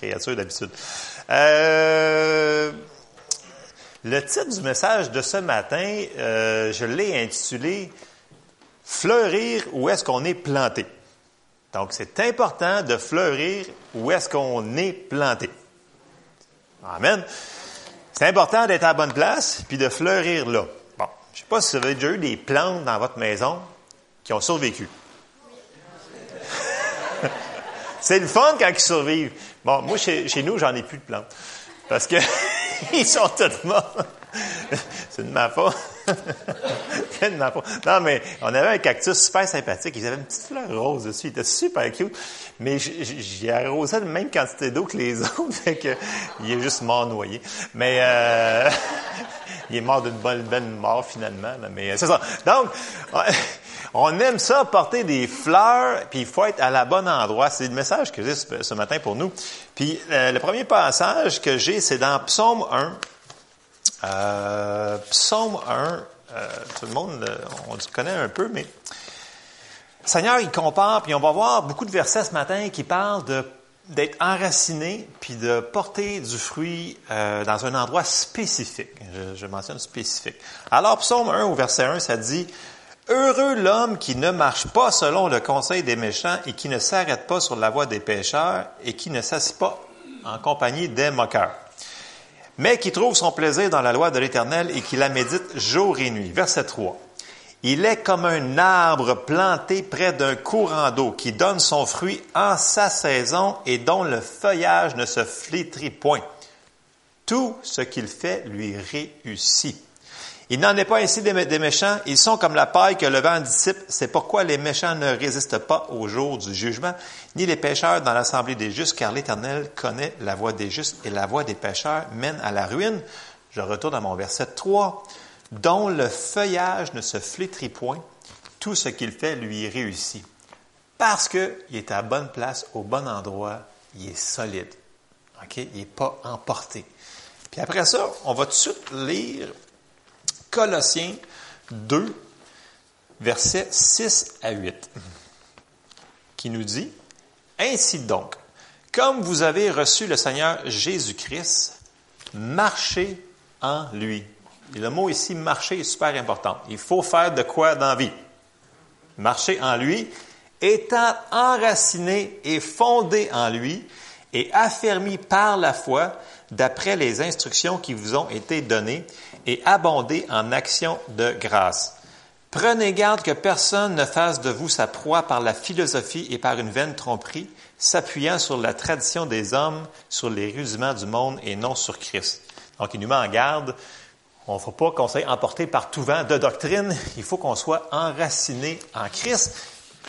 créature d'habitude. Euh, le titre du message de ce matin, euh, je l'ai intitulé Fleurir où est-ce qu'on est planté. Donc, c'est important de fleurir où est-ce qu'on est planté. Amen. C'est important d'être à la bonne place puis de fleurir là. Bon, je sais pas si vous avez déjà eu des plantes dans votre maison qui ont survécu. C'est le fun quand ils survivent. Bon, moi, chez, chez nous, j'en ai plus de plantes. Parce que ils sont tous morts. C'est de ma faute. C'est de ma faute. Non, mais on avait un cactus super sympathique. Ils avaient une petite fleur rose dessus. Il était super cute. Mais j'ai arrosé la même quantité d'eau que les autres. Fait que, il est juste mort noyé. Mais, euh, il est mort d'une bonne, bonne mort finalement. Mais c'est ça. Donc, on aime ça, porter des fleurs, puis il faut être à la bonne endroit. C'est le message que j'ai ce, matin pour nous. Puis euh, le premier passage que j'ai, c'est dans Psaume 1. Euh, Psaume 1, euh, tout le monde, on le connaît un peu, mais Seigneur, il compare, puis on va voir beaucoup de versets ce matin qui parlent d'être enraciné, puis de porter du fruit dans un endroit spécifique. Je, je mentionne spécifique. Alors, Psaume 1 au verset 1, ça dit, Heureux l'homme qui ne marche pas selon le conseil des méchants et qui ne s'arrête pas sur la voie des pécheurs et qui ne s'assied pas en compagnie des moqueurs, mais qui trouve son plaisir dans la loi de l'Éternel et qui la médite jour et nuit. Verset 3. Il est comme un arbre planté près d'un courant d'eau qui donne son fruit en sa saison et dont le feuillage ne se flétrit point. Tout ce qu'il fait lui réussit. Il n'en est pas ainsi des, méchants. Ils sont comme la paille que le vent dissipe. C'est pourquoi les méchants ne résistent pas au jour du jugement, ni les pécheurs dans l'assemblée des justes, car l'Éternel connaît la voie des justes et la voie des pécheurs mène à la ruine. Je retourne à mon verset 3. Dont le feuillage ne se flétrit point, tout ce qu'il fait lui réussit. Parce qu'il est à bonne place, au bon endroit, il est solide. OK? Il n'est pas emporté. Puis après ça, on va tout de suite lire Colossiens 2, versets 6 à 8, qui nous dit, Ainsi donc, comme vous avez reçu le Seigneur Jésus-Christ, marchez en lui. Et le mot ici, marcher, est super important. Il faut faire de quoi dans? Marcher en lui, étant enraciné et fondé en lui, et affermi par la foi, d'après les instructions qui vous ont été données, et abonder en actions de grâce. Prenez garde que personne ne fasse de vous sa proie par la philosophie et par une vaine tromperie, s'appuyant sur la tradition des hommes, sur les rudiments du monde et non sur Christ. Donc, il nous met en garde. On ne faut pas qu'on soit emporté par tout vent de doctrine. Il faut qu'on soit enraciné en Christ,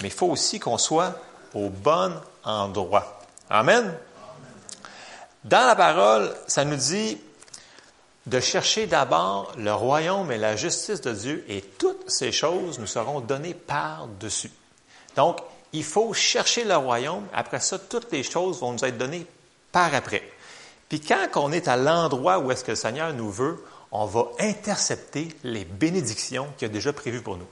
mais il faut aussi qu'on soit au bon endroit. Amen. Dans la parole, ça nous dit de chercher d'abord le royaume et la justice de Dieu et toutes ces choses nous seront données par-dessus. Donc, il faut chercher le royaume. Après ça, toutes les choses vont nous être données par après. Puis quand on est à l'endroit où est-ce que le Seigneur nous veut, on va intercepter les bénédictions qu'il a déjà prévues pour nous.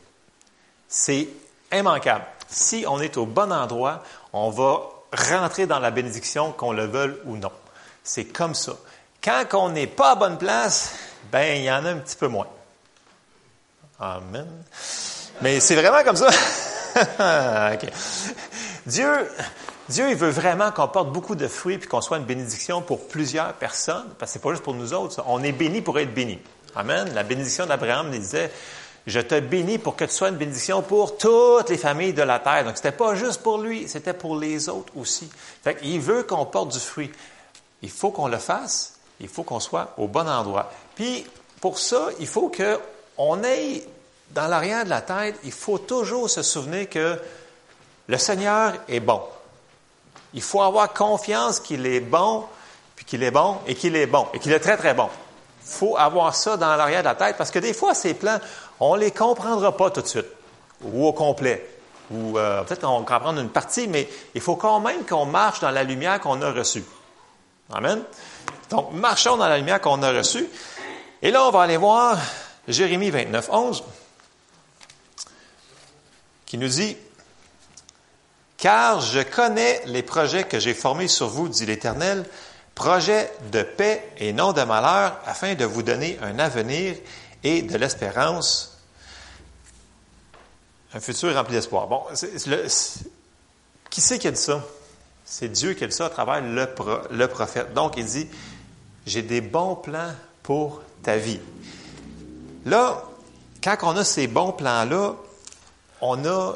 C'est immanquable. Si on est au bon endroit, on va rentrer dans la bénédiction, qu'on le veuille ou non. C'est comme ça. Quand on n'est pas à bonne place, ben, il y en a un petit peu moins. Amen. Mais c'est vraiment comme ça. Dieu, Dieu, il veut vraiment qu'on porte beaucoup de fruits puis qu'on soit une bénédiction pour plusieurs personnes, parce que c'est pas juste pour nous autres. On est béni pour être béni. Amen. La bénédiction d'Abraham disait, je te bénis pour que tu sois une bénédiction pour toutes les familles de la terre. Donc, c'était pas juste pour lui, c'était pour les autres aussi. Fait il veut qu'on porte du fruit. Il faut qu'on le fasse, il faut qu'on soit au bon endroit. Puis, pour ça, il faut qu'on ait dans l'arrière de la tête, il faut toujours se souvenir que le Seigneur est bon. Il faut avoir confiance qu'il est bon, puis qu'il est bon, et qu'il est bon, et qu'il est très, très bon. Il faut avoir ça dans l'arrière de la tête, parce que des fois, ces plans, on ne les comprendra pas tout de suite, ou au complet. Ou euh, peut-être qu'on comprend une partie, mais il faut quand même qu'on marche dans la lumière qu'on a reçue. Amen. Donc, marchons dans la lumière qu'on a reçue. Et là, on va aller voir Jérémie 29, 11, qui nous dit, Car je connais les projets que j'ai formés sur vous, dit l'Éternel, projets de paix et non de malheur, afin de vous donner un avenir et de l'espérance, un futur rempli d'espoir. Bon, qui c'est qui a dit ça? C'est Dieu qui a dit ça à travers le, le prophète. Donc, il dit, j'ai des bons plans pour ta vie. Là, quand on a ces bons plans-là, on a,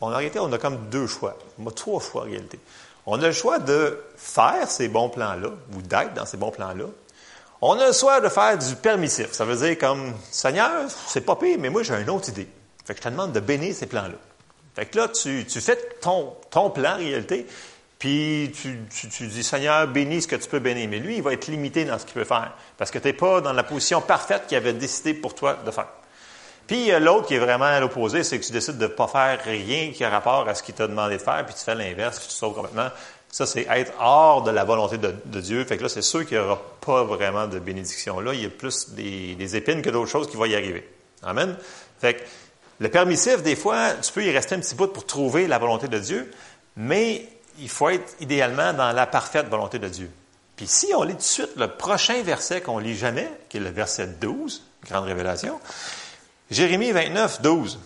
a, réalité, on a comme deux choix. Trois choix en réalité. On a le choix de faire ces bons plans-là, ou d'être dans ces bons plans-là. On a le choix de faire du permissif. Ça veut dire comme, Seigneur, c'est pas pire, mais moi j'ai une autre idée. Fait que je te demande de bénir ces plans-là. Fait que là, tu, tu fais ton, ton plan en réalité, puis tu, tu, dis, Seigneur, bénis ce que tu peux bénir. Mais lui, il va être limité dans ce qu'il peut faire, parce que tu n'es pas dans la position parfaite qu'il avait décidé pour toi de faire. Puis l'autre qui est vraiment à l'opposé, c'est que tu décides de ne pas faire rien qui a rapport à ce qu'il t'a demandé de faire, puis tu fais l'inverse, puis tu sauves complètement. Ça, c'est être hors de la volonté de, Dieu. Fait que là, c'est sûr qu'il n'y aura pas vraiment de bénédiction. Là, il y a plus des, épines que d'autres choses qui vont y arriver. Amen. Fait que le permissif, des fois, tu peux y rester un petit bout pour trouver la volonté de Dieu, mais il faut être idéalement dans la parfaite volonté de Dieu. Puis si on lit tout de suite le prochain verset qu'on lit jamais, qui est le verset 12, grande révélation, Jérémie 29, 12.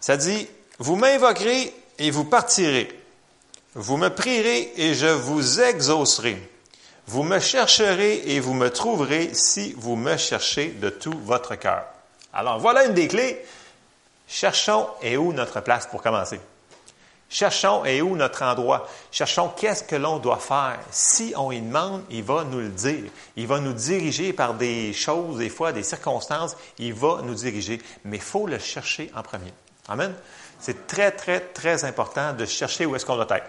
Ça dit, vous m'invoquerez et vous partirez. Vous me prierez et je vous exaucerai. Vous me chercherez et vous me trouverez si vous me cherchez de tout votre cœur. Alors voilà une des clés. Cherchons et où notre place pour commencer. Cherchons et où notre endroit? Cherchons qu'est-ce que l'on doit faire. Si on y demande, il va nous le dire. Il va nous diriger par des choses, des fois, des circonstances. Il va nous diriger. Mais il faut le chercher en premier. Amen? C'est très, très, très important de chercher où est-ce qu'on doit être.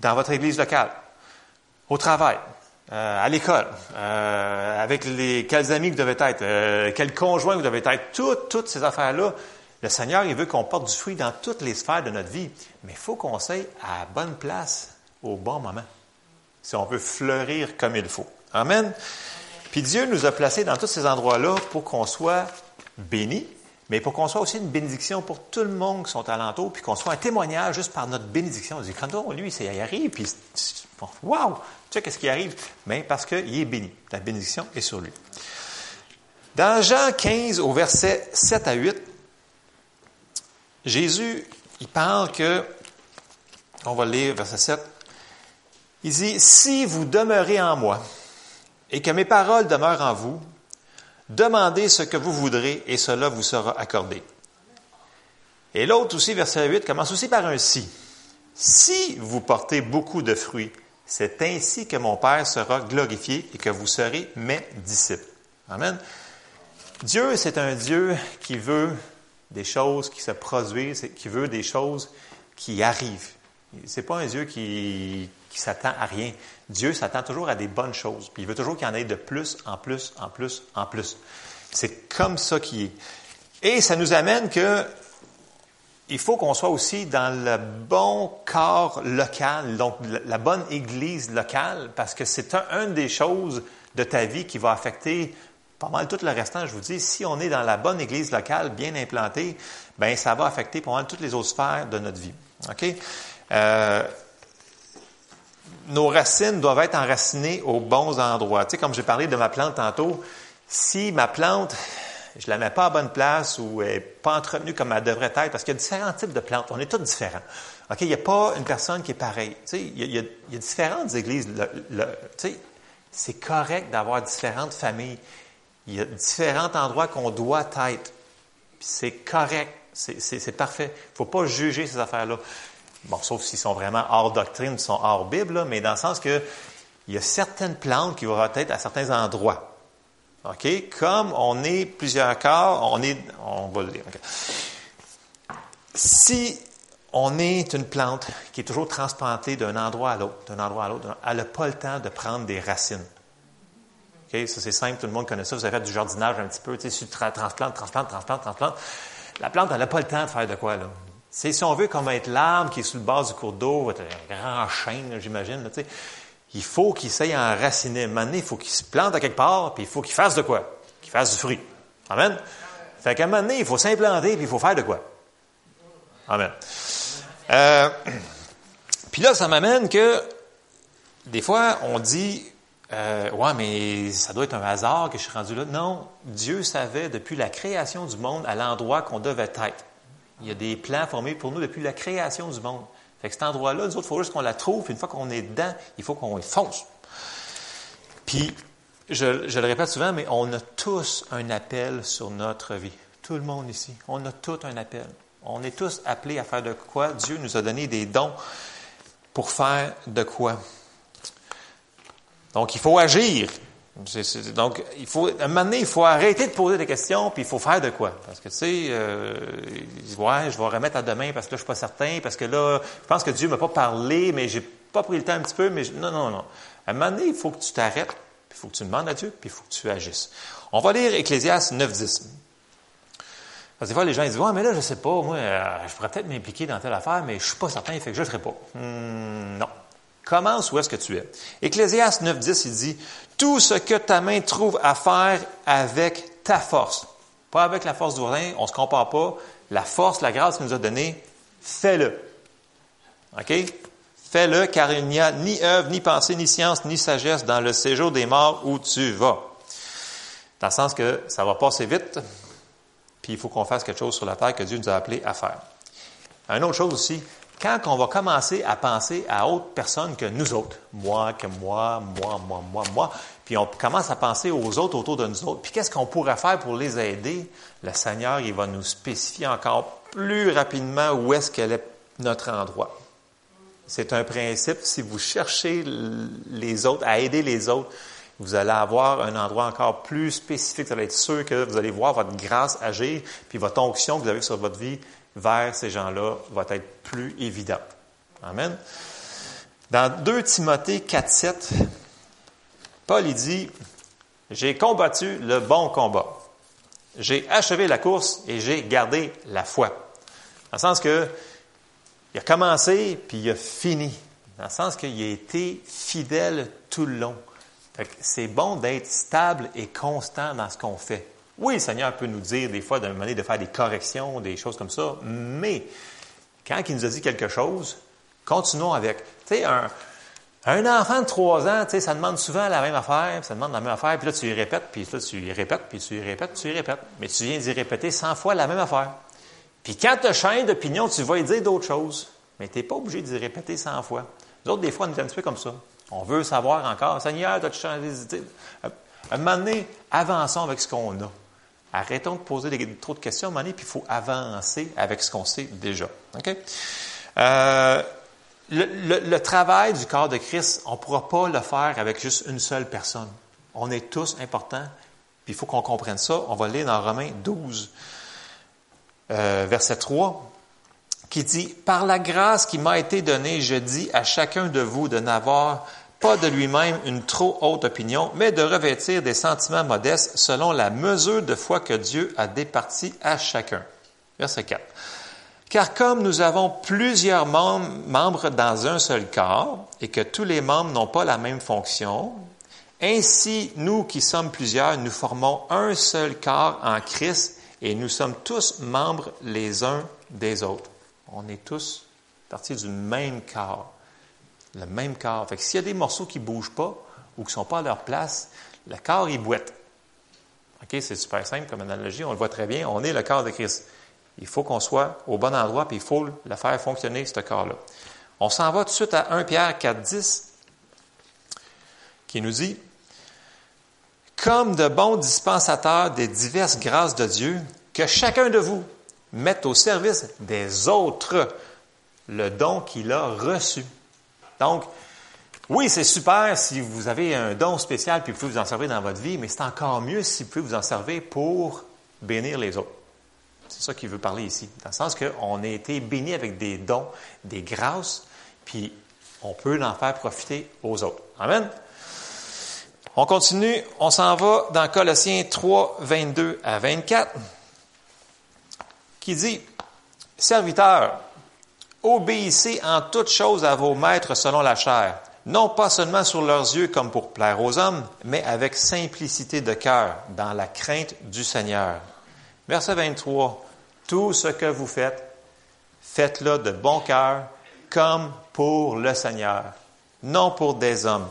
Dans votre église locale, au travail, euh, à l'école, euh, avec les, quels amis vous devez être, euh, quel conjoint vous devez être, toutes, toutes ces affaires-là, le Seigneur, il veut qu'on porte du fruit dans toutes les sphères de notre vie, mais il faut qu'on soit à la bonne place au bon moment, si on veut fleurir comme il faut. Amen. Puis Dieu nous a placés dans tous ces endroits-là pour qu'on soit bénis, mais pour qu'on soit aussi une bénédiction pour tout le monde qui sont alentour, puis qu'on soit un témoignage juste par notre bénédiction. On dit, quand on, lui, il arrive, puis waouh, tu sais qu'est-ce qui arrive? Mais parce qu'il est béni. La bénédiction est sur lui. Dans Jean 15, au verset 7 à 8, Jésus, il parle que, on va lire verset 7, il dit, si vous demeurez en moi et que mes paroles demeurent en vous, demandez ce que vous voudrez et cela vous sera accordé. Et l'autre aussi, verset 8, commence aussi par un si. Si vous portez beaucoup de fruits, c'est ainsi que mon Père sera glorifié et que vous serez mes disciples. Amen. Dieu, c'est un Dieu qui veut des choses qui se produisent, qui veut des choses qui arrivent. C'est pas un Dieu qui, qui s'attend à rien. Dieu s'attend toujours à des bonnes choses. Puis il veut toujours qu'il y en ait de plus, en plus, en plus, en plus. C'est comme ça qui est. Et ça nous amène que il faut qu'on soit aussi dans le bon corps local, donc la bonne église locale, parce que c'est un, une des choses de ta vie qui va affecter pas mal tout le restant, je vous dis, si on est dans la bonne église locale, bien implantée, ben ça va affecter pas mal toutes les autres sphères de notre vie. OK? Euh, nos racines doivent être enracinées aux bons endroits. Tu sais, comme j'ai parlé de ma plante tantôt, si ma plante, je la mets pas à bonne place ou elle n'est pas entretenue comme elle devrait être, parce qu'il y a différents types de plantes, on est tous différents. OK? Il n'y a pas une personne qui est pareille. Tu sais, il, y a, différentes églises. tu sais, c'est correct d'avoir différentes familles. Il y a différents endroits qu'on doit être. C'est correct. C'est parfait. Il ne faut pas juger ces affaires-là. Bon, sauf s'ils sont vraiment hors doctrine, sont hors Bible, mais dans le sens que il y a certaines plantes qui vont être à certains endroits. OK? Comme on est plusieurs corps, on est. On va le dire. Si on est une plante qui est toujours transplantée d'un endroit à l'autre, d'un endroit à l'autre, elle n'a pas le temps de prendre des racines. Ça, c'est simple, tout le monde connaît ça. Vous avez fait du jardinage un petit peu. Tu sais, tu transplantes, transplantes, transplantes. La plante, elle n'a pas le temps de faire de quoi, là. Si on veut comme être l'arbre qui est sous le bas du cours d'eau, un grand chêne, j'imagine, tu sais, il faut qu'il s'aille enraciner. Un il faut qu'il se plante à quelque part, puis il faut qu'il fasse de quoi? Qu'il fasse du fruit. Amen? Fait qu'à un moment donné, il faut s'implanter, puis il faut faire de quoi? Amen. Euh, puis là, ça m'amène que des fois, on dit, euh, ouais, mais ça doit être un hasard que je suis rendu là. Non, Dieu savait depuis la création du monde à l'endroit qu'on devait être. Il y a des plans formés pour nous depuis la création du monde. Fait que cet endroit-là, nous autres, il faut juste qu'on la trouve. Une fois qu'on est dedans, il faut qu'on y fonce. Puis, je, je, le répète souvent, mais on a tous un appel sur notre vie. Tout le monde ici. On a tout un appel. On est tous appelés à faire de quoi. Dieu nous a donné des dons pour faire de quoi. Donc, il faut agir. donc, il faut, à un moment donné, il faut arrêter de poser des questions, puis il faut faire de quoi. Parce que, tu sais, euh, ouais, je vais remettre à demain parce que là, je suis pas certain, parce que là, je pense que Dieu m'a pas parlé, mais j'ai pas pris le temps un petit peu, mais non, non, non. À un moment donné, il faut que tu t'arrêtes, puis il faut que tu demandes à Dieu, puis il faut que tu agisses. On va lire Ecclésias 9, 10. Parce que des fois, les gens disent, ouais, mais là, je sais pas, moi, euh, je pourrais peut-être m'impliquer dans telle affaire, mais je suis pas certain, fait que je le ferai pas. Hmm, non. Commence où est-ce que tu es. Ecclésias 9.10, il dit, tout ce que ta main trouve à faire avec ta force, pas avec la force du voisin, on ne se compare pas, la force, la grâce qu'il nous a donnée, fais-le. OK? Fais-le, car il n'y a ni œuvre, ni pensée, ni science, ni sagesse dans le séjour des morts où tu vas. Dans le sens que ça va passer vite, puis il faut qu'on fasse quelque chose sur la terre que Dieu nous a appelé à faire. Une autre chose aussi, quand on va commencer à penser à autre personne que nous autres, moi, que moi, moi, moi, moi, moi, puis on commence à penser aux autres autour de nous autres, puis qu'est-ce qu'on pourrait faire pour les aider, le Seigneur, il va nous spécifier encore plus rapidement où est-ce qu'elle est notre endroit. C'est un principe, si vous cherchez les autres, à aider les autres, vous allez avoir un endroit encore plus spécifique. Vous allez être sûr que vous allez voir votre grâce agir, puis votre onction que vous avez sur votre vie vers ces gens-là va être plus évident. Amen. Dans 2 Timothée 4, 7, Paul dit, j'ai combattu le bon combat. J'ai achevé la course et j'ai gardé la foi. Dans le sens que il a commencé puis il a fini. Dans le sens qu'il a été fidèle tout le long. C'est bon d'être stable et constant dans ce qu'on fait. Oui, le Seigneur peut nous dire des fois, moment donné, de faire des corrections, des choses comme ça, mais quand il nous a dit quelque chose, continuons avec. Tu sais, un, enfant de trois ans, tu sais, ça demande souvent la même affaire, ça demande la même affaire, puis là, tu y répètes, puis là, tu y répètes, puis tu y répètes, tu y répètes. Mais tu viens d'y répéter 100 fois la même affaire. Puis quand tu changes d'opinion, tu vas y dire d'autres choses. Mais tu n'es pas obligé d'y répéter 100 fois. Nous autres, des fois, on est un petit peu comme ça. On veut savoir encore, Seigneur, as-tu changé d'idée? À un moment donné, avançons avec ce qu'on a. Arrêtons de poser trop de questions à un moment puis il faut avancer avec ce qu'on sait déjà. Euh, le, travail du corps de Christ, on ne pourra pas le faire avec juste une seule personne. On est tous importants, puis il faut qu'on comprenne ça. On va lire dans Romains 12, euh, verset 3, qui dit, Par la grâce qui m'a été donnée, je dis à chacun de vous de n'avoir pas de lui-même une trop haute opinion, mais de revêtir des sentiments modestes selon la mesure de foi que Dieu a départi à chacun. Verset 4. Car comme nous avons plusieurs membres dans un seul corps et que tous les membres n'ont pas la même fonction, ainsi nous qui sommes plusieurs, nous formons un seul corps en Christ et nous sommes tous membres les uns des autres. On est tous partis du même corps le même corps. Fait que s'il y a des morceaux qui ne bougent pas ou qui ne sont pas à leur place, le corps, il boite. OK? C'est super simple comme analogie, on le voit très bien. On est le corps de Christ. Il faut qu'on soit au bon endroit, puis il faut le faire fonctionner, ce corps-là. On s'en va tout de suite à 1 Pierre 4, 10, qui nous dit Comme de bons dispensateurs des diverses grâces de Dieu, que chacun de vous mette au service des autres le don qu'il a reçu. Donc, oui, c'est super si vous avez un don spécial puis vous pouvez vous en servir dans votre vie, mais c'est encore mieux si vous pouvez vous en servir pour bénir les autres. C'est ça qu'il veut parler ici, dans le sens qu'on a été béni avec des dons, des grâces, puis on peut en faire profiter aux autres. Amen. On continue, on s'en va dans Colossiens 3, 22 à 24, qui dit, Serviteurs, Obéissez en toutes choses à vos maîtres selon la chair, non pas seulement sur leurs yeux comme pour plaire aux hommes, mais avec simplicité de cœur, dans la crainte du Seigneur. Verset 23. Tout ce que vous faites, faites-le de bon cœur, comme pour le Seigneur, non pour des hommes,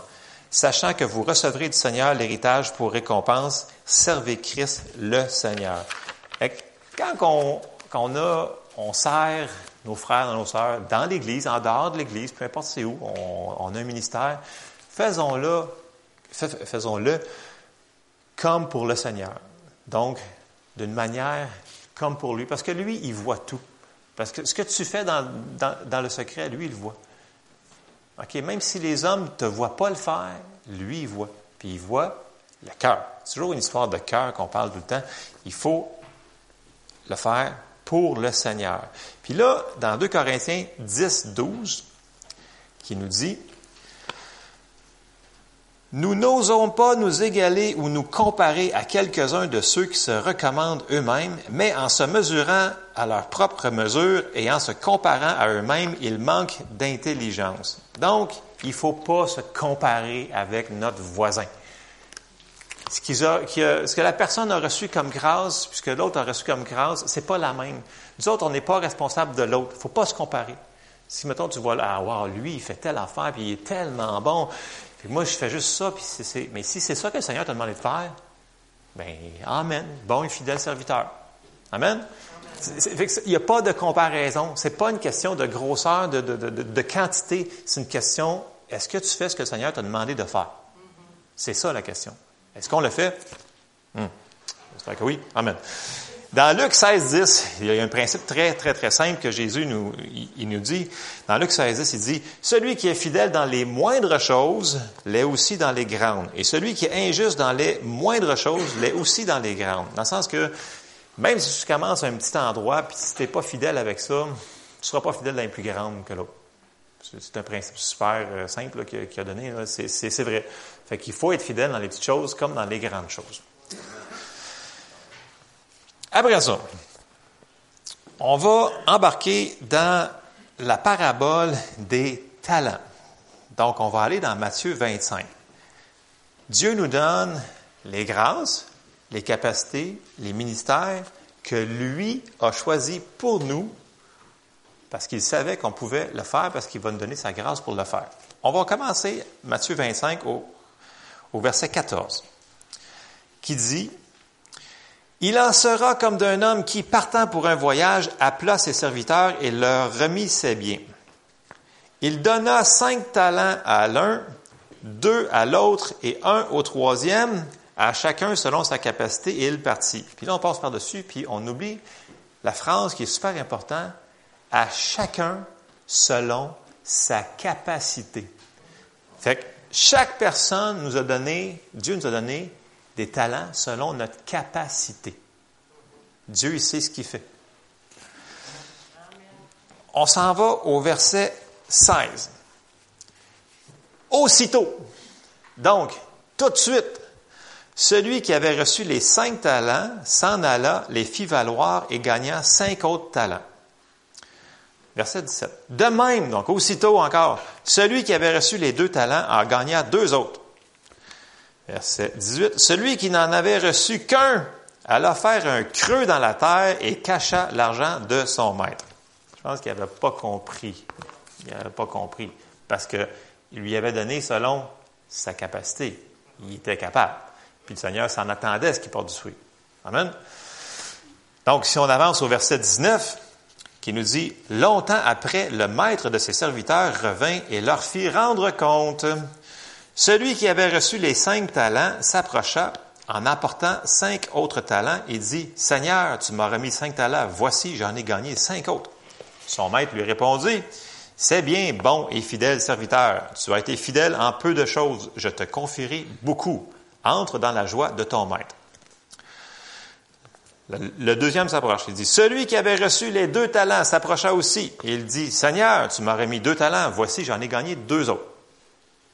sachant que vous recevrez du Seigneur l'héritage pour récompense, servez Christ le Seigneur. quand on, quand on, a, on sert nos frères nos sœurs dans l'Église, en dehors de l'Église, peu importe c'est où, on, a un ministère, faisons-le, faisons-le comme pour le Seigneur. Donc, d'une manière comme pour lui, parce que lui, il voit tout. Parce que ce que tu fais dans, le secret, lui, il voit. OK? Même si les hommes ne te voient pas le faire, lui, il voit. Puis il voit le cœur. C'est toujours une histoire de cœur qu'on parle tout le temps. Il faut le faire pour le Seigneur. Puis là, dans 2 Corinthiens 10, 12, qui nous dit, nous n'osons pas nous égaler ou nous comparer à quelques-uns de ceux qui se recommandent eux-mêmes, mais en se mesurant à leur propre mesure et en se comparant à eux-mêmes, ils manquent d'intelligence. Donc, il ne faut pas se comparer avec notre voisin. Ce, que la personne a reçu comme grâce, puisque l'autre a reçu comme grâce, c'est pas la même. Nous autres, on n'est pas responsable de l'autre. Il ne faut pas se comparer. Si, mettons, tu vois, ah, wow, lui, il fait telle affaire, puis il est tellement bon, moi, je fais juste ça, puis c'est, mais si c'est ça que le Seigneur t'a demandé de faire, bien, Amen. Bon et fidèle serviteur. Amen? il n'y a pas de comparaison. Ce n'est pas une question de grosseur, de, de, de, de quantité. C'est une question, est-ce que tu fais ce que le Seigneur t'a demandé de faire? C'est ça la question. Est-ce qu'on le fait? Hmm. J'espère que oui. Amen. Dans Luc 16, 10, il y a un principe très, très, très simple que Jésus nous, il, nous dit. Dans Luc 16, 10, il dit, Celui qui est fidèle dans les moindres choses l'est aussi dans les grandes. Et celui qui est injuste dans les moindres choses l'est aussi dans les grandes. Dans le sens que, même si tu commences à un petit endroit, puis si tu n'es pas fidèle avec ça, tu ne seras pas fidèle dans les plus grandes que l'autre. C'est un principe super euh, simple qu'il a donné. C'est vrai. Fait qu'il faut être fidèle dans les petites choses comme dans les grandes choses. Après ça, on va embarquer dans la parabole des talents. Donc, on va aller dans Matthieu 25. Dieu nous donne les grâces, les capacités, les ministères que lui a choisis pour nous parce qu'il savait qu'on pouvait le faire, parce qu'il va nous donner sa grâce pour le faire. On va commencer Matthieu 25 au, au verset 14, qui dit, il en sera comme d'un homme qui, partant pour un voyage, appela ses serviteurs et leur remit ses biens. Il donna cinq talents à l'un, deux à l'autre et un au troisième, à chacun selon sa capacité, et il partit. Puis là, on passe par-dessus, puis on oublie la phrase qui est super importante, à chacun selon sa capacité. Fait que chaque personne nous a donné, Dieu nous a donné des talents selon notre capacité. Dieu, il sait ce qu'il fait. On s'en va au verset 16. Aussitôt, donc, tout de suite, celui qui avait reçu les cinq talents s'en alla, les fit valoir et gagna cinq autres talents. Verset 17. De même, donc, aussitôt encore, celui qui avait reçu les deux talents en gagna deux autres. Verset 18. Celui qui n'en avait reçu qu'un alla faire un creux dans la terre et cacha l'argent de son maître. Je pense qu'il n'avait pas compris. Il n'avait pas compris. Parce qu'il lui avait donné selon sa capacité. Il était capable. Puis le Seigneur s'en attendait à ce qu'il porte du fruit. Amen. Donc, si on avance au verset 19, qui nous dit, Longtemps après, le maître de ses serviteurs revint et leur fit rendre compte. Celui qui avait reçu les cinq talents s'approcha, en apportant cinq autres talents et dit, Seigneur, tu m'as remis cinq talents, voici, j'en ai gagné cinq autres. Son maître lui répondit, C'est bien, bon et fidèle serviteur, tu as été fidèle en peu de choses, je te confierai beaucoup. Entre dans la joie de ton maître. Le, deuxième s'approche. Il dit, celui qui avait reçu les deux talents s'approcha aussi. Et il dit, Seigneur, tu m'as remis deux talents, voici, j'en ai gagné deux autres.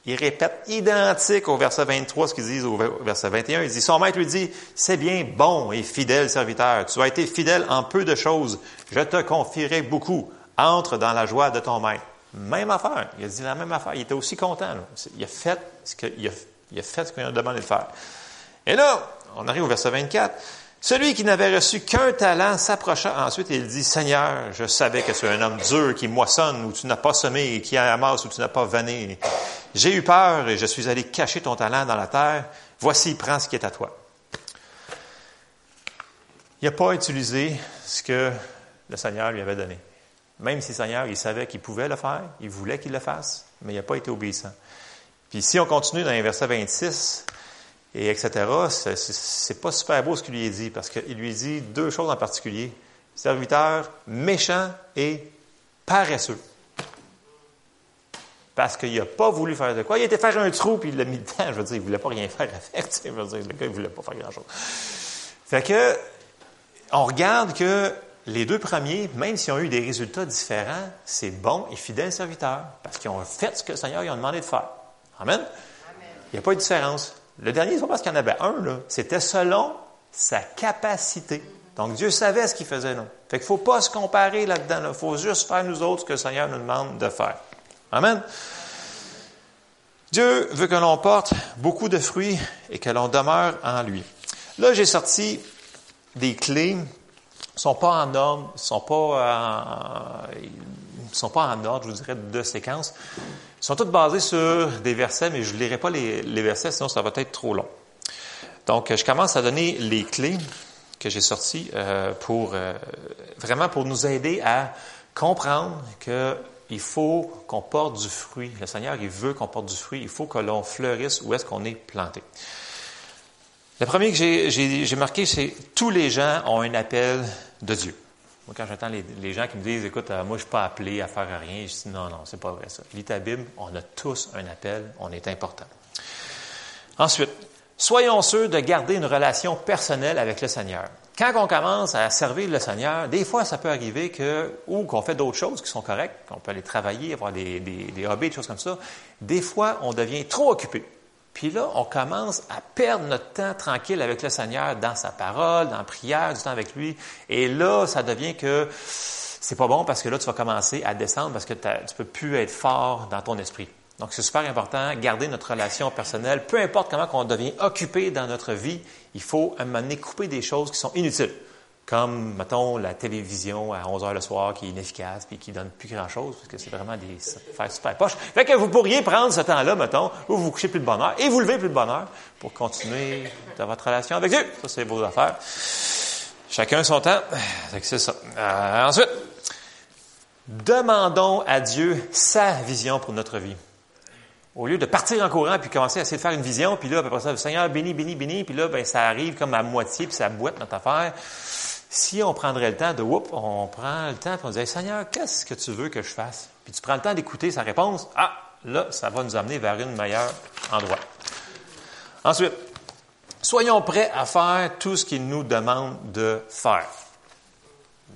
Il répète identique au verset 23 ce qu'ils disent au verset 21. Il dit, son maître lui dit, c'est bien bon et fidèle serviteur. Tu as été fidèle en peu de choses. Je te confierai beaucoup. Entre dans la joie de ton maître. Même affaire. Il a dit la même affaire. Il était aussi content. Il a fait ce qu'il il a a demandé de faire. Et là, on arrive au verset 24. Celui qui n'avait reçu qu'un talent s'approcha ensuite et il dit, Seigneur, je savais que tu es un homme dur qui moissonne où tu n'as pas semé et qui amasse où tu n'as pas vanné. J'ai eu peur et je suis allé cacher ton talent dans la terre. Voici, prends ce qui est à toi. Il n'a pas utilisé ce que le Seigneur lui avait donné. Même si Seigneur, il savait qu'il pouvait le faire, il voulait qu'il le fasse, mais il n'a pas été obéissant. Puis si on continue dans les versets 26, et etc., c'est pas super beau ce qu'il lui a dit, parce qu'il lui dit deux choses en particulier. Serviteur méchant et paresseux. Parce qu'il n'a pas voulu faire de quoi. Il a été faire un trou, puis il l'a mis dedans. Je veux dire, il ne voulait pas rien faire avec. Je veux dire, le gars, il voulait pas faire grand-chose. Fait que, on regarde que les deux premiers, même s'ils ont eu des résultats différents, c'est bon et fidèle serviteur, parce qu'ils ont fait ce que le Seigneur lui a demandé de faire. Amen? Il n'y a pas de différence. Le dernier, c'est pas parce qu'il y en avait un, là. C'était selon sa capacité. Donc, Dieu savait ce qu'il faisait, non? Fait qu'il ne faut pas se comparer là-dedans, Il faut juste faire nous autres ce que le Seigneur nous demande de faire. Amen. Dieu veut que l'on porte beaucoup de fruits et que l'on demeure en lui. Là, j'ai sorti des clés. Ils sont pas en ordre, ils sont pas sont pas en ordre, je vous dirais, de séquence. Ils sont tous basés sur des versets, mais je ne lirai pas les, versets, sinon ça va être trop long. Donc, je commence à donner les clés que j'ai sorties euh, pour euh, vraiment pour nous aider à comprendre qu'il faut qu'on porte du fruit. Le Seigneur, il veut qu'on porte du fruit. Il faut que l'on fleurisse où est-ce qu'on est planté. Le premier que j'ai marqué, c'est tous les gens ont un appel de Dieu. Moi, quand j'entends les, gens qui me disent, écoute, euh, moi, je ne suis pas appelé à faire rien, je dis, non, non, c'est pas vrai ça. Lis ta on a tous un appel, on est important. Ensuite, soyons sûrs de garder une relation personnelle avec le Seigneur. Quand on commence à servir le Seigneur, des fois, ça peut arriver que, ou qu'on fait d'autres choses qui sont correctes, qu'on peut aller travailler, avoir des, des, des hobbies, des choses comme ça. Des fois, on devient trop occupé. Puis là, on commence à perdre notre temps tranquille avec le Seigneur dans sa parole, dans la prière, du temps avec lui. Et là, ça devient que c'est pas bon parce que là, tu vas commencer à descendre parce que tu peux plus être fort dans ton esprit. Donc, c'est super important, garder notre relation personnelle. Peu importe comment on devient occupé dans notre vie, il faut à un moment donné couper des choses qui sont inutiles comme, mettons, la télévision à 11 heures le soir qui est inefficace puis qui donne plus grand-chose, parce que c'est vraiment des faire super poche. Fait que vous pourriez prendre ce temps-là, mettons, où vous vous couchez plus de bonheur et vous levez plus de bonheur pour continuer dans votre relation avec Dieu. Ça, c'est vos affaires. Chacun son temps. C'est ça. Euh, ensuite, demandons à Dieu sa vision pour notre vie. Au lieu de partir en courant puis commencer à essayer de faire une vision, puis là, après ça, le Seigneur béni, béni, béni, puis là, ben, ça arrive comme à moitié, puis ça boite notre affaire. Si on prendrait le temps de, whoop, on prend le temps, et on dit, Seigneur, qu'est-ce que tu veux que je fasse? Puis tu prends le temps d'écouter sa réponse, ah, là, ça va nous amener vers une meilleure endroit. Ensuite, soyons prêts à faire tout ce qu'il nous demande de faire.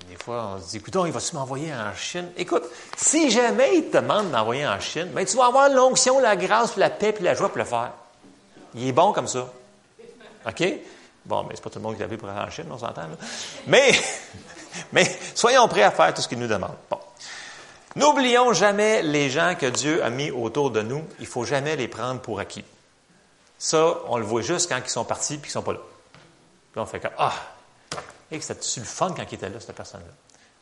Des fois, on se dit, écoute, il va-tu m'envoyer en Chine? Écoute, si jamais il te demande d'envoyer en Chine, ben, tu vas avoir l'onction, la grâce, la paix, puis la joie pour le faire. Il est bon comme ça. OK? Bon, mais c'est pas tout le monde qui l'a vu pour aller en Chine, on s'entend. Mais, mais soyons prêts à faire tout ce qu'il nous demande. Bon. N'oublions jamais les gens que Dieu a mis autour de nous. Il faut jamais les prendre pour acquis. Ça, on le voit juste quand ils sont partis puis qu'ils sont pas là. Puis on fait comme ah, et que c'était le fun quand ils étaient là cette personne-là?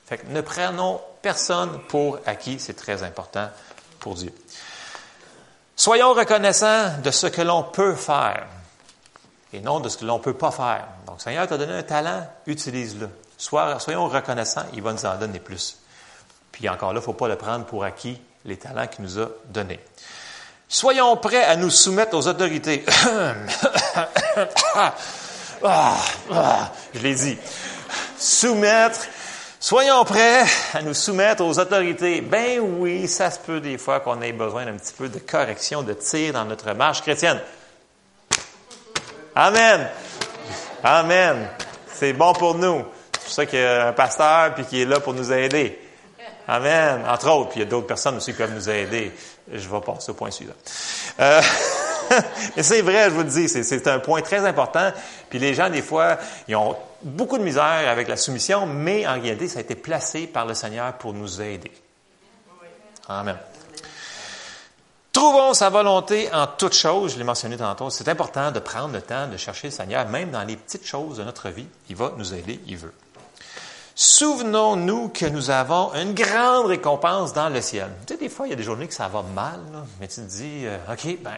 Fait que ne prenons personne pour acquis, c'est très important pour Dieu. Soyons reconnaissants de ce que l'on peut faire et non de ce que l'on ne peut pas faire. Donc, Seigneur t'a donné un talent, utilise-le. soyons reconnaissants, il va nous en donner plus. Puis encore là, il ne faut pas le prendre pour acquis, les talents qu'il nous a donnés. Soyons prêts à nous soumettre aux autorités. Ah, ah, je l'ai dit. Soumettre. Soyons prêts à nous soumettre aux autorités. Ben oui, ça se peut des fois qu'on ait besoin d'un petit peu de correction, de tir dans notre marche chrétienne. Amen. Amen. C'est bon pour nous. C'est pour ça qu'il y a un pasteur puis qui est là pour nous aider. Amen. Entre autres, puis il y a d'autres personnes aussi qui peuvent nous aider. Je vais passer au point suivant. Euh, mais c'est vrai, je vous le dis, c'est un point très important. Puis les gens, des fois, ils ont beaucoup de misère avec la soumission, mais en réalité, ça a été placé par le Seigneur pour nous aider. Amen. Trouvons sa volonté en toutes choses, je l'ai mentionné tantôt. C'est important de prendre le temps de chercher le Seigneur, même dans les petites choses de notre vie. Il va nous aider, il veut. Souvenons-nous que nous avons une grande récompense dans le ciel. Tu sais, des fois, il y a des journées que ça va mal, mais tu te dis, euh, OK, ben,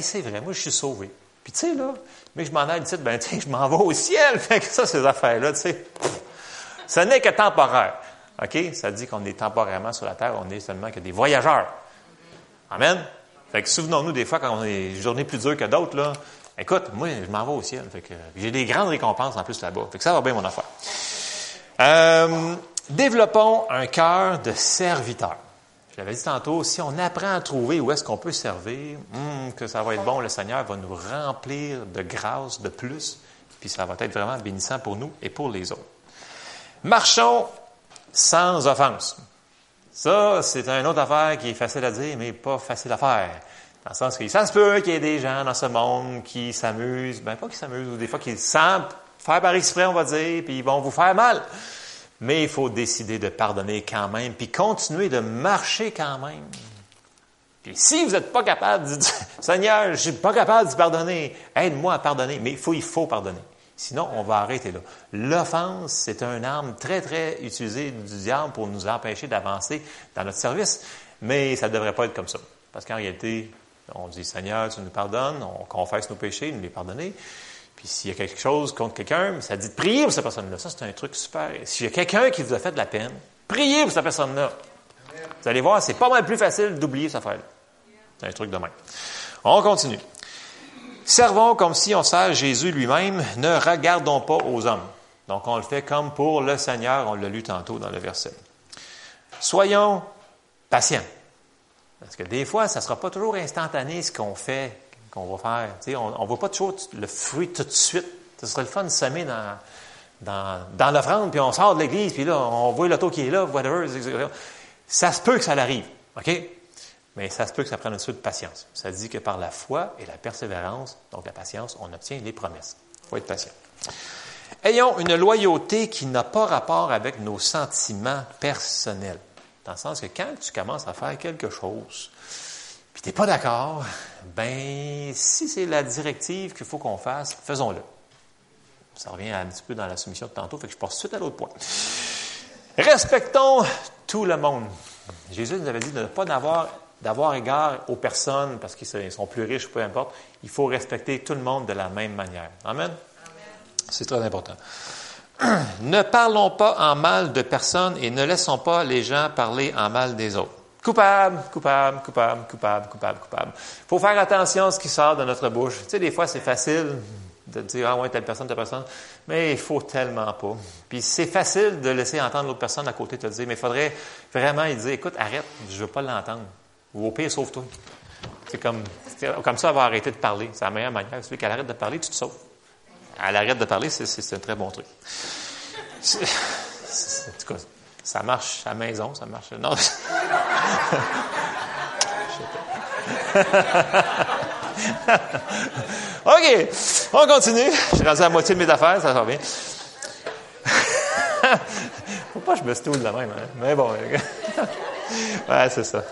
c'est vrai, moi, je suis sauvé. Puis, tu sais, là, mais je m'en aille, tu ben, tu je m'en vais au ciel. Fait que ça, ces affaires-là, tu sais, ce n'est que temporaire. OK? Ça dit qu'on est temporairement sur la terre, on est seulement que des voyageurs. Amen? Fait que souvenons-nous des fois, quand on est une journée plus dure que d'autres, là, écoute, moi, je m'en vais au ciel. Fait que j'ai des grandes récompenses en plus là-bas. Fait que ça va bien, mon affaire. Euh, développons un cœur de serviteur. Je l'avais dit tantôt, si on apprend à trouver où est-ce qu'on peut servir, hmm, que ça va être bon, le Seigneur va nous remplir de grâce de plus, puis ça va être vraiment bénissant pour nous et pour les autres. Marchons sans offense. Ça, c'est une autre affaire qui est facile à dire, mais pas facile à faire. Dans le sens que ça se peut qu'il y ait des gens dans ce monde qui s'amusent, ben pas qui s'amusent, ou des fois qui sentent faire par exprès, on va dire, puis ils vont vous faire mal. Mais il faut décider de pardonner quand même, puis continuer de marcher quand même. Puis si vous n'êtes pas capable de dire, Seigneur, je suis pas capable de pardonner, aide-moi à pardonner. Mais il faut, il faut pardonner. Sinon, on va arrêter là. L'offense, c'est une arme très, très utilisée du diable pour nous empêcher d'avancer dans notre service. Mais ça ne devrait pas être comme ça. Parce qu'en réalité, on dit, Seigneur, tu nous pardonnes, on confesse nos péchés, nous les pardonner. Puis s'il y a quelque chose contre quelqu'un, ça dit de prier pour cette personne-là. Ça, c'est un truc super. S'il y a quelqu'un qui vous a fait de la peine, priez pour cette personne-là. Vous allez voir, c'est pas mal plus facile d'oublier cette affaire-là. C'est un truc de. On continue. Servons comme si on sert Jésus lui-même, ne regardons pas aux hommes. Donc on le fait comme pour le Seigneur, on l'a lu tantôt dans le verset. Soyons patients. Parce que des fois, ça ne sera pas toujours instantané ce qu'on fait qu'on va faire. on ne voit pas toujours le fruit tout de suite. Ce serait le fun de semer dans, l'offrande, puis on sort de l'église, puis là, on voit l'auto qui est là, whatever. Ça se peut que ça l'arrive, OK? Mais ça se peut que ça prenne un peu de patience. Ça dit que par la foi et la persévérance, donc la patience, on obtient les promesses. Il faut être patient. Ayons une loyauté qui n'a pas rapport avec nos sentiments personnels. Dans le sens que quand tu commences à faire quelque chose, puis tu n'es pas d'accord, ben, si c'est la directive qu'il faut qu'on fasse, faisons-le. Ça revient un petit peu dans la soumission de tantôt, fait que je passe suite à l'autre point. Respectons tout le monde. Jésus nous avait dit de ne pas d'avoir, d'avoir égard aux personnes parce qu'ils sont plus riches, peu importe. Il faut respecter tout le monde de la même manière. Amen? C'est très important. ne parlons pas en mal de personne et ne laissons pas les gens parler en mal des autres. Coupable, coupable, coupable, coupable, coupable, coupable. Il faut faire attention à ce qui sort de notre bouche. Tu sais, des fois, c'est facile de dire, ah ouais, telle personne, telle personne, mais il faut tellement pas. Puis c'est facile de laisser entendre l'autre personne à côté te dire, mais il faudrait vraiment lui dire, écoute, arrête, je ne veux pas l'entendre. Ou au pire, sauve-toi. C'est comme, comme ça, elle va arrêter de parler. C'est la meilleure manière. Celui qui arrête de parler, tu te sauves. Elle arrête de parler, c'est un très bon truc. En tout cas, ça marche à la maison, ça marche. Non. OK, on continue. Je suis rendu à la moitié de mes affaires, ça va bien. Faut pas que je me stoule de même, hein? mais bon. ouais, c'est ça.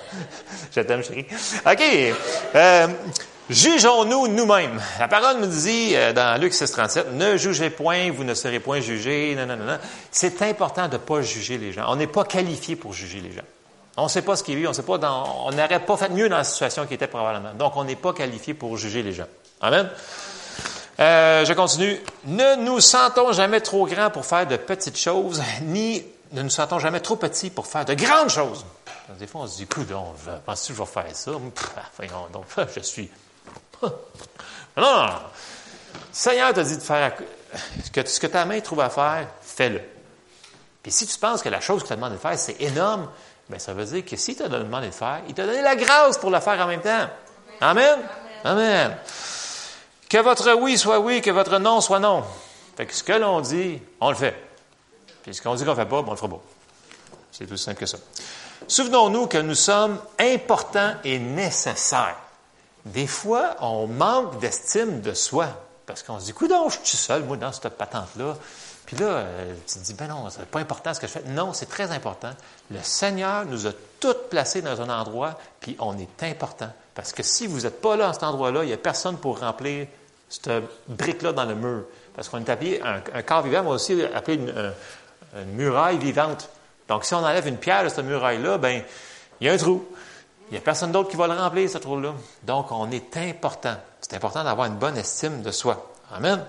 Je t'aime, chérie. OK. Euh, Jugeons-nous nous-mêmes. La parole nous dit euh, dans Luc 6, 37, ne jugez point, vous ne serez point jugés. Non, non, non, C'est important de ne pas juger les gens. On n'est pas qualifié pour juger les gens. On ne sait pas ce qui est vu, on sait pas dans, on n'aurait pas fait mieux dans la situation qui était probablement. Donc, on n'est pas qualifié pour juger les gens. Amen. Euh, je continue. Ne nous sentons jamais trop grands pour faire de petites choses, ni ne nous sentons jamais trop petits pour faire de grandes choses. Des fois, on se dit, écoute, pense que je vais faire ça? donc, je suis non, non, non. Seigneur t'a dit de faire ce que ta main trouve à faire, fais-le. Puis si tu penses que la chose qu'il t'a demandé de faire, c'est énorme, bien, ça veut dire que s'il t'a demandé de faire, il t'a donné la grâce pour le faire en même temps. Amen? Amen. Que votre oui soit oui, que votre non soit non. Fait que ce que l'on dit, on le fait. Puis ce qu'on dit qu'on ne fait pas, ben, on le fera pas. C'est tout simple que ça. Souvenons-nous que nous sommes importants et nécessaires des fois, on manque d'estime de soi. Parce qu'on se dit, donc, je suis seul, moi, dans cette patente-là. Puis là, euh, tu te dis, ben non, c'est pas important ce que je fais. Non, c'est très important. Le Seigneur nous a toutes placés dans un endroit, puis on est important. Parce que si vous n'êtes pas là à cet endroit-là, il n'y a personne pour remplir cette brique-là dans le mur. Parce qu'on est appelé, un, corps vivant, mais aussi appelé une, muraille vivante. Donc, si on enlève une pierre de cette muraille-là, ben, il y a un trou. Il n'y a personne d'autre qui va le remplir, ce trou-là. Donc, on est important. C'est important d'avoir une bonne estime de soi. Amen.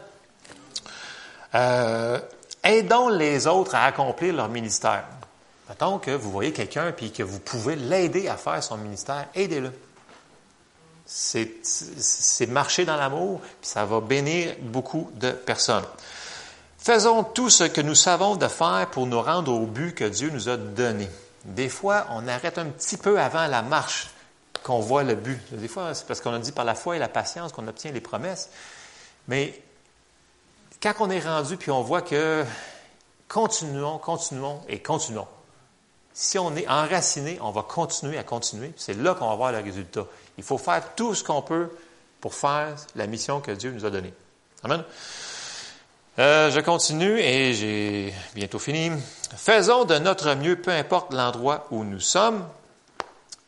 Euh, aidons les autres à accomplir leur ministère. Mettons que vous voyez quelqu'un et que vous pouvez l'aider à faire son ministère, aidez-le. C'est marcher dans l'amour, puis ça va bénir beaucoup de personnes. Faisons tout ce que nous savons de faire pour nous rendre au but que Dieu nous a donné. Des fois, on arrête un petit peu avant la marche qu'on voit le but. Des fois, c'est parce qu'on a dit par la foi et la patience qu'on obtient les promesses. Mais quand on est rendu puis on voit que continuons, continuons et continuons. Si on est enraciné, on va continuer à continuer. C'est là qu'on va voir le résultat. Il faut faire tout ce qu'on peut pour faire la mission que Dieu nous a donnée. Amen. Euh, je continue et j'ai bientôt fini. Faisons de notre mieux, peu importe l'endroit où nous sommes.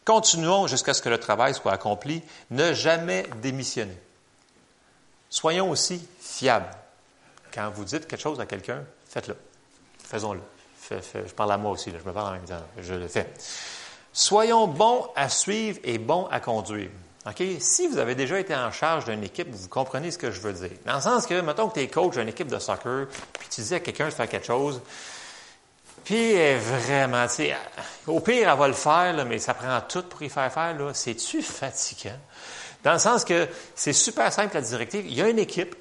Continuons jusqu'à ce que le travail soit accompli. Ne jamais démissionner. Soyons aussi fiables. Quand vous dites quelque chose à quelqu'un, faites-le. Faisons-le. je parle à moi aussi, je me parle en même temps. Je le fais. Soyons bons à suivre et bons à conduire. OK? Si vous avez déjà été en charge d'une équipe, vous comprenez ce que je veux dire. Dans le sens que, mettons que tu es coach d'une équipe de soccer, puis tu dis à quelqu'un de faire quelque chose, puis vraiment, tu au pire, elle va le faire, mais ça prend tout pour y faire faire. C'est-tu fatigant? Dans le sens que c'est super simple la directive. Il y a une équipe,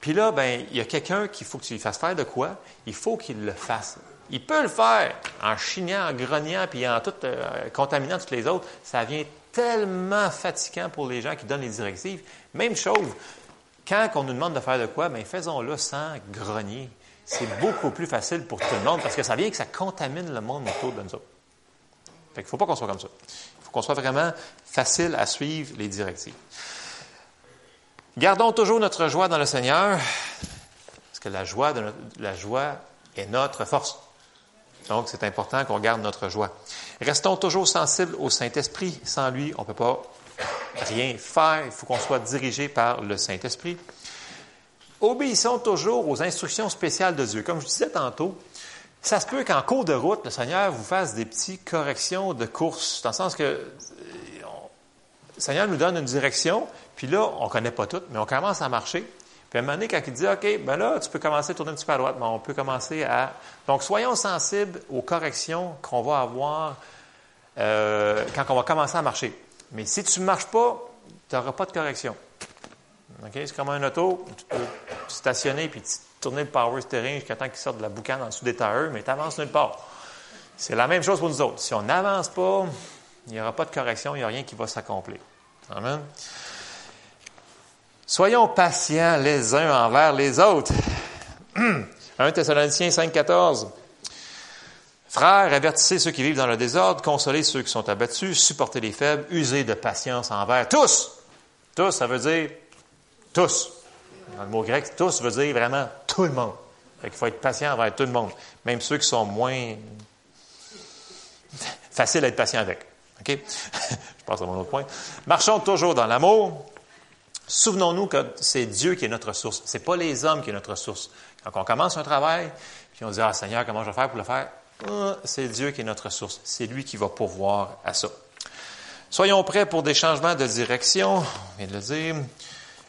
puis là, ben, il y a quelqu'un qu'il faut que tu lui fasses faire de quoi? Il faut qu'il le fasse. Il peut le faire en chignant, en grognant, puis en tout, euh, contaminant toutes les autres. Ça vient tellement fatigant pour les gens qui donnent les directives. Même chose, quand on nous demande de faire de quoi, bien, faisons-le sans grogner. C'est beaucoup plus facile pour tout le monde parce que ça vient que ça contamine le monde autour de nous autres. Fait ne faut pas qu'on soit comme ça. Il faut qu'on soit vraiment facile à suivre les directives. Gardons toujours notre joie dans le Seigneur, parce que la joie, la joie est notre force. Donc, c'est important qu'on garde notre joie. Restons toujours sensibles au Saint-Esprit. Sans lui, on ne peut pas rien faire. Il faut qu'on soit dirigé par le Saint-Esprit. Obéissons toujours aux instructions spéciales de Dieu. Comme je disais tantôt, ça se peut qu'en cours de route, le Seigneur vous fasse des petites corrections de course, dans le sens que euh, le Seigneur nous donne une direction, puis là, on ne connaît pas tout, mais on commence à marcher. Puis à un moment donné, quand il dit, OK, ben là, tu peux commencer à tourner un petit peu à droite, mais on peut commencer à... Donc, soyons sensibles aux corrections qu'on va avoir euh, quand on va commencer à marcher. Mais si tu ne marches pas, tu n'auras pas de correction. OK? C'est comme un auto, tu peux stationner puis tourner le power steering jusqu'à temps qu'il sorte de la boucane en dessous des tailleurs, mais tu avances nulle part. C'est la même chose pour nous autres. Si on n'avance pas, il n'y aura pas de correction, il n'y a rien qui va s'accomplir. Amen. Soyons patients les uns envers les autres. 1 Thessaloniciens 5, 14. Frères, avertissez ceux qui vivent dans le désordre, consolez ceux qui sont abattus, supportez les faibles, usez de patience envers tous. Tous, ça veut dire tous. Dans le mot grec, tous veut dire vraiment tout le monde. Il faut être patient envers tout le monde, même ceux qui sont moins faciles à être patient avec. Je passe à mon autre point. Marchons toujours dans l'amour, Souvenons-nous que c'est Dieu qui est notre source. Ce n'est pas les hommes qui sont notre source. Quand on commence un travail, puis on dit, ah Seigneur, comment je vais faire pour le faire? Ah, c'est Dieu qui est notre source. C'est lui qui va pourvoir à ça. Soyons prêts pour des changements de direction. On vient de le dire.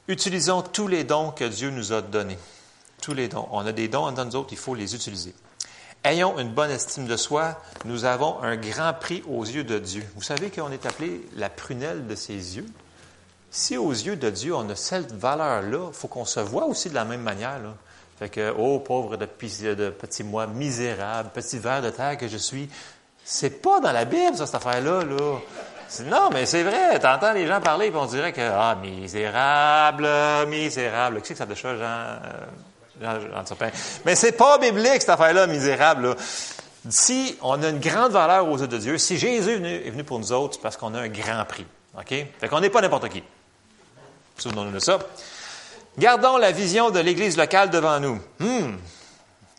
Utilisons tous les dons que Dieu nous a donnés. Tous les dons. On a des dons en nous autres, il faut les utiliser. Ayons une bonne estime de soi. Nous avons un grand prix aux yeux de Dieu. Vous savez qu'on est appelé la prunelle de ses yeux? Si aux yeux de Dieu, on a cette valeur-là, il faut qu'on se voit aussi de la même manière. Là. Fait que, oh, pauvre de, petit moi, misérable, petit ver de terre que je suis. C'est pas dans la Bible, ça, cette affaire-là. Là. Non, mais c'est vrai. Tu entends les gens parler et on dirait que, ah, misérable, misérable. C'est que ça Jean, euh, Jean, Jean Sapin? Mais c'est pas biblique, cette affaire-là, misérable. Là. Si on a une grande valeur aux yeux de Dieu, si Jésus est venu, est venu pour nous autres, c'est parce qu'on a un grand prix. OK? Fait qu'on n'est pas n'importe qui. Souvenons-nous de ça. Gardons la vision de l'Église locale devant nous. Hmm.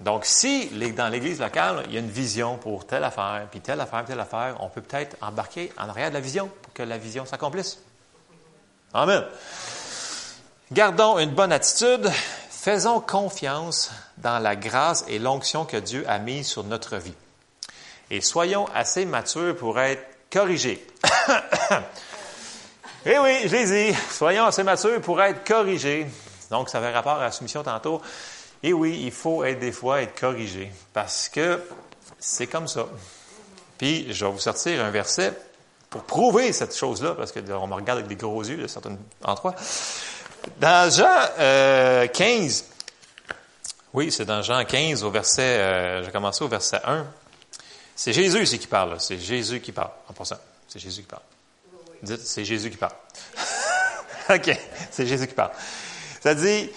Donc, si dans l'Église locale, il y a une vision pour telle affaire, puis telle affaire, telle affaire, on peut peut-être embarquer en arrière de la vision pour que la vision s'accomplisse. Amen. Gardons une bonne attitude. Faisons confiance dans la grâce et l'onction que Dieu a mise sur notre vie. Et soyons assez matures pour être corrigés. eh oui, je l'ai dit, soyons assez matures pour être corrigés. Donc, ça avait rapport à la soumission tantôt. Et oui, il faut être des fois être corrigé parce que c'est comme ça. Puis, je vais vous sortir un verset pour prouver cette chose-là, parce qu'on me regarde avec des gros yeux de certains endroits. Dans Jean 15, euh, oui, c'est dans Jean 15 au verset, euh, j'ai commencé au verset 1. C'est Jésus ici qui parle, c'est Jésus qui parle, en passant. C'est Jésus qui parle. Dites, c'est Jésus qui parle. OK, c'est Jésus qui parle. Ça dit,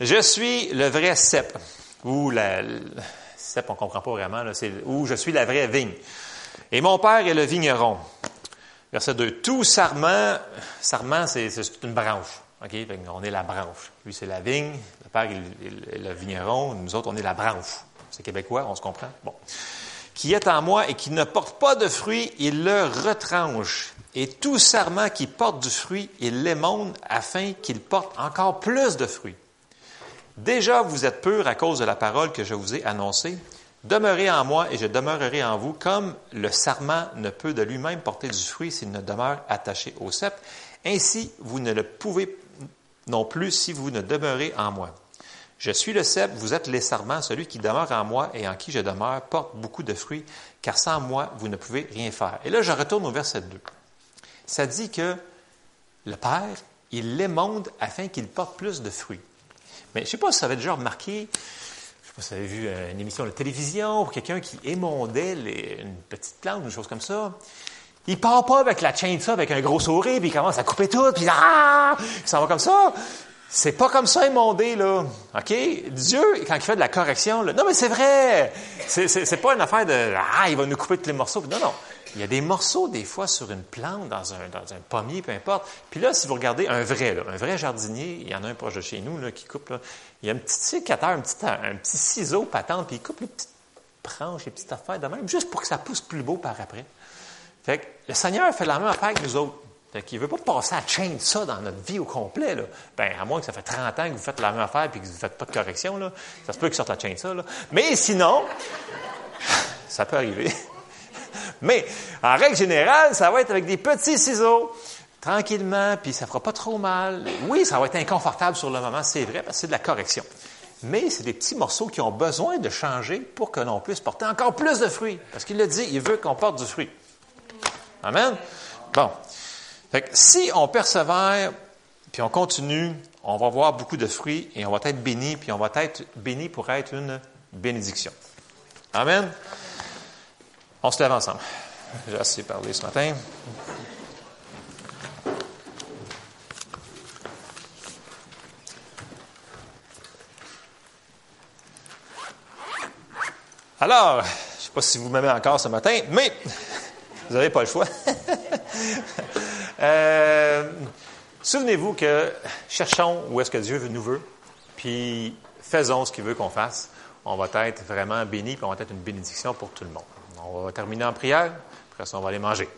je suis le vrai cep, ou la, cep, on comprend pas vraiment, c'est, ou je suis la vraie vigne. Et mon père est le vigneron. Verset 2. Tout sarment, sarment, c'est, une branche. OK? On est la branche. Lui, c'est la vigne. Le père est le vigneron. Nous autres, on est la branche. C'est québécois, on se comprend? Bon. Qui est en moi et qui ne porte pas de fruit, il le retranche. Et tout sarment qui porte du fruit, il l'émonde afin qu'il porte encore plus de fruits. Déjà, vous êtes purs à cause de la parole que je vous ai annoncée. Demeurez en moi et je demeurerai en vous, comme le sarment ne peut de lui-même porter du fruit s'il ne demeure attaché au cep. Ainsi, vous ne le pouvez non plus si vous ne demeurez en moi. Je suis le cep, vous êtes les sarments, celui qui demeure en moi et en qui je demeure porte beaucoup de fruits, car sans moi, vous ne pouvez rien faire. Et là, je retourne au verset 2. Ça dit que le Père, il l'émonde afin qu'il porte plus de fruits. Mais je ne sais pas si ça avait déjà remarqué, je ne sais pas si vous avez vu euh, une émission de télévision ou quelqu'un qui émondait une petite plante, une chose comme ça. Il part pas avec la chaîne ça, avec un gros sourire, puis il commence à couper tout, puis ah, ça va comme ça. C'est pas comme ça émondé, là. OK? Dieu, quand il fait de la correction, non, mais c'est vrai! C'est, c'est, pas une affaire de, ah, il va nous couper tous les morceaux. Non, non. Il y a des morceaux, des fois, sur une plante, dans un, dans un pommier, peu importe. Puis là, si vous regardez un vrai, un vrai jardinier, il y en a un proche de chez nous là, qui coupe. Là, il y a un petit sécateur, un petit, un petit ciseau patente, puis il coupe les petites branches, les petites affaires de même, juste pour que ça pousse plus beau par après. Fait que le Seigneur fait la même affaire que nous autres. Fait qu'il ne veut pas passer à chaîne ça dans notre vie au complet. Là. Ben, à moins que ça fait 30 ans que vous faites la même affaire et que vous ne faites pas de correction. Là. Ça se peut qu'il sorte à chaîne ça. Là. Mais sinon, ça peut arriver. Mais en règle générale, ça va être avec des petits ciseaux, tranquillement, puis ça fera pas trop mal. Oui, ça va être inconfortable sur le moment, c'est vrai, parce que c'est de la correction. Mais c'est des petits morceaux qui ont besoin de changer pour que l'on puisse porter encore plus de fruits. Parce qu'il le dit, il veut qu'on porte du fruit. Amen? Bon. Fait si on persévère, puis on continue, on va voir beaucoup de fruits et on va être béni, puis on va être béni pour être une bénédiction. Amen? On se lève ensemble. J'ai assez parlé ce matin. Alors, je ne sais pas si vous m'aimez encore ce matin, mais vous n'avez pas le choix. Euh, souvenez-vous que cherchons où est-ce que Dieu nous veut, puis faisons ce qu'il veut qu'on fasse on va être vraiment béni, puis on va être une bénédiction pour tout le monde. On va terminer en prière, après ça, on va aller manger.